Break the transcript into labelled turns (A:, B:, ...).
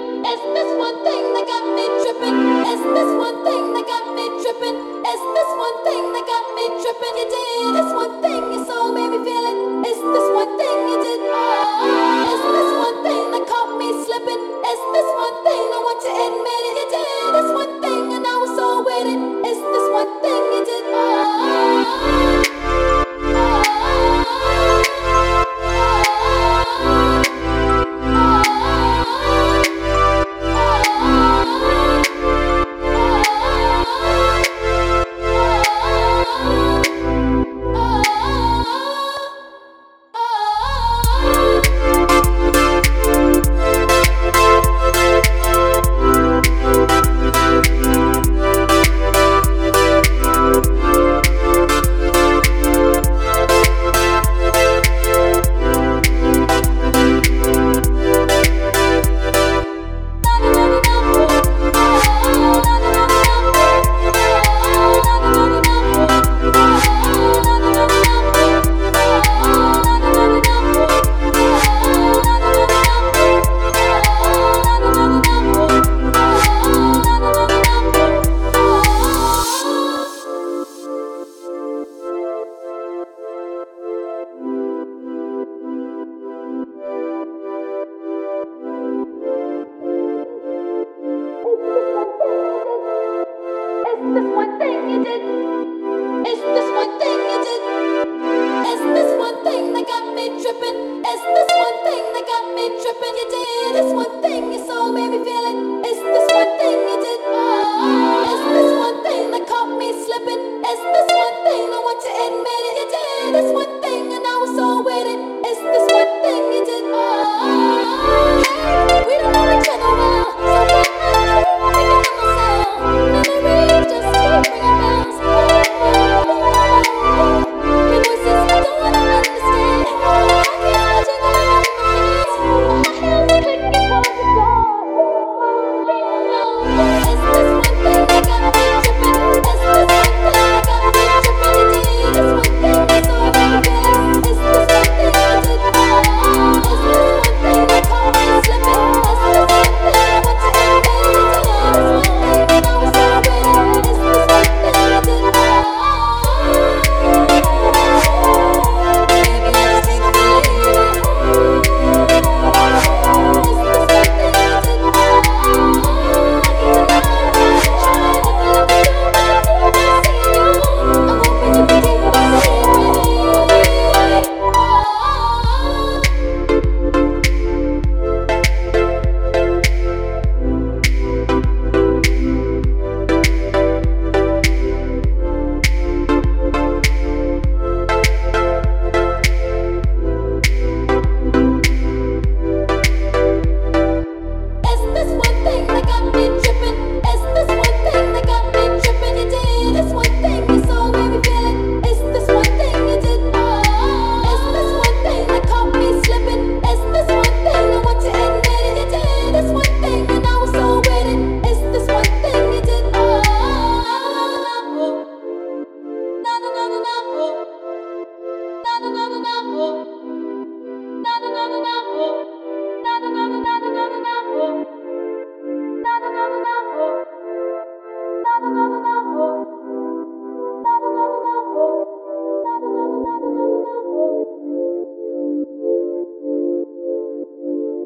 A: trippin'? Is this one thing that got me tripping? You did. tripping. It's this one thing that got me tripping. You did.